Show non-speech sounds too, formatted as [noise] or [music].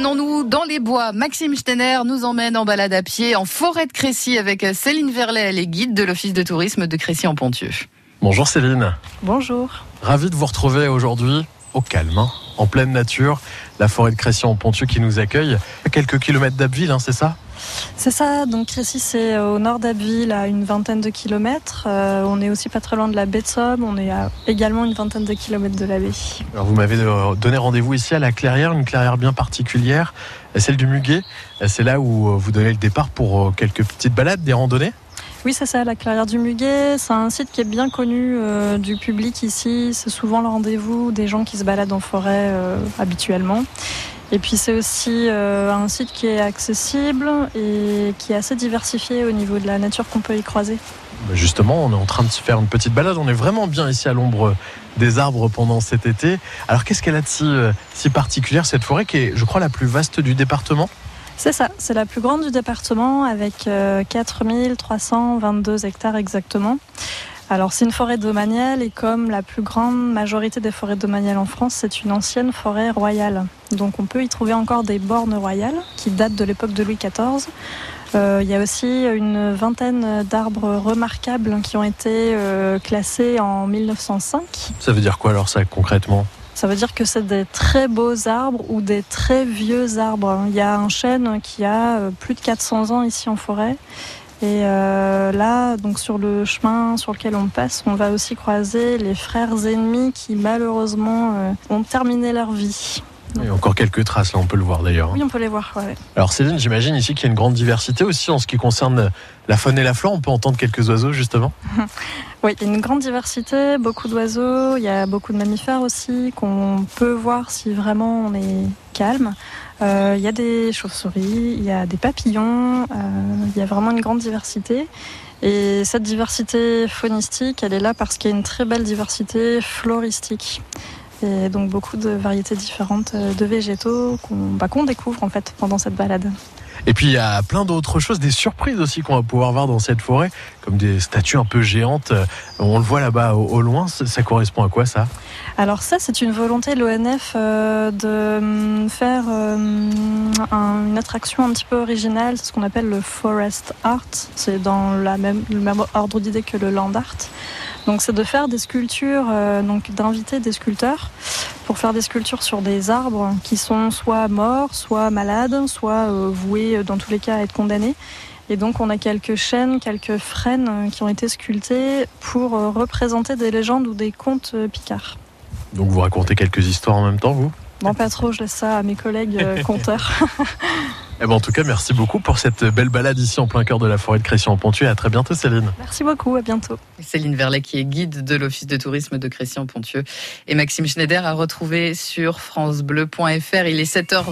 Promenons-nous dans les bois. Maxime Steiner nous emmène en balade à pied en forêt de Crécy avec Céline Verlet, elle est guide de l'Office de tourisme de Crécy-en-Pontieu. Bonjour Céline. Bonjour. Ravi de vous retrouver aujourd'hui au calme, hein, en pleine nature, la forêt de Crécy-en-Pontieu qui nous accueille à quelques kilomètres d'Abbeville, hein, c'est ça? C'est ça, donc Crécy c'est au nord d'Abbeville à une vingtaine de kilomètres. Euh, on est aussi pas très loin de la baie de Somme, on est à également une vingtaine de kilomètres de la baie. Alors vous m'avez euh, donné rendez-vous ici à la clairière, une clairière bien particulière, celle du Muguet. C'est là où euh, vous donnez le départ pour quelques petites balades, des randonnées? Oui, c'est ça, la clairière du Muguet. C'est un site qui est bien connu du public ici. C'est souvent le rendez-vous des gens qui se baladent en forêt habituellement. Et puis c'est aussi euh, un site qui est accessible et qui est assez diversifié au niveau de la nature qu'on peut y croiser. Bah, justement, on est en train de se faire une petite balade. On est vraiment bien ici à l'ombre des arbres pendant cet été. Alors qu'est-ce qu'elle a de si, euh, si particulière cette forêt qui est, je crois, la plus vaste du département? C'est ça, c'est la plus grande du département avec 4322 euh, hectares exactement. Alors c'est une forêt domaniale et comme la plus grande majorité des forêts domaniales en France, c'est une ancienne forêt royale. Donc on peut y trouver encore des bornes royales qui datent de l'époque de Louis XIV. Euh, il y a aussi une vingtaine d'arbres remarquables qui ont été euh, classés en 1905. Ça veut dire quoi alors ça concrètement? Ça veut dire que c'est des très beaux arbres ou des très vieux arbres. Il y a un chêne qui a euh, plus de 400 ans ici en forêt et euh, là, donc sur le chemin sur lequel on passe, on va aussi croiser les frères ennemis qui malheureusement euh, ont terminé leur vie. Il y a encore quelques traces, là, on peut le voir d'ailleurs. Oui, on peut les voir. Alors Céline, j'imagine ici qu'il y a une grande diversité aussi en ce qui concerne la faune et la flore. On peut entendre quelques oiseaux justement [laughs] Oui, il y a une grande diversité, beaucoup d'oiseaux, il y a beaucoup de mammifères aussi qu'on peut voir si vraiment on est calme. Euh, il y a des chauves-souris, il y a des papillons, euh, il y a vraiment une grande diversité. Et cette diversité faunistique, elle est là parce qu'il y a une très belle diversité floristique. Et donc beaucoup de variétés différentes de végétaux qu'on bah, découvre en fait pendant cette balade. Et puis il y a plein d'autres choses, des surprises aussi qu'on va pouvoir voir dans cette forêt, comme des statues un peu géantes. On le voit là-bas au, loin. Ça, correspond à quoi ça? Alors ça, c'est une volonté de l'ONF euh, de hum, faire euh, une attraction un petit peu originale, ce qu'on appelle le forest art. C'est dans le même ordre d'idée que le land art. Donc c'est de faire des sculptures, euh, donc d'inviter des sculpteurs pour faire des sculptures sur des arbres qui sont soit morts, soit malades, soit euh, voués euh, dans tous les cas à être condamnés. Et donc on a quelques chaînes, quelques frênes qui ont été sculptées pour représenter des légendes ou des contes picards. Donc vous racontez quelques histoires en même temps, vous? Non, pas trop, je laisse ça à mes collègues [laughs] conteurs. [laughs] Eh ben, en tout cas, merci beaucoup pour cette belle balade ici en plein cœur de la forêt de Crécy-en-Ponthieu. À très bientôt, Céline. Merci beaucoup, à bientôt. Céline Verlet, qui est guide de l'Office de tourisme de Crécy-en-Ponthieu. Et Maxime Schneider a retrouvé sur FranceBleu.fr. Il est 7h.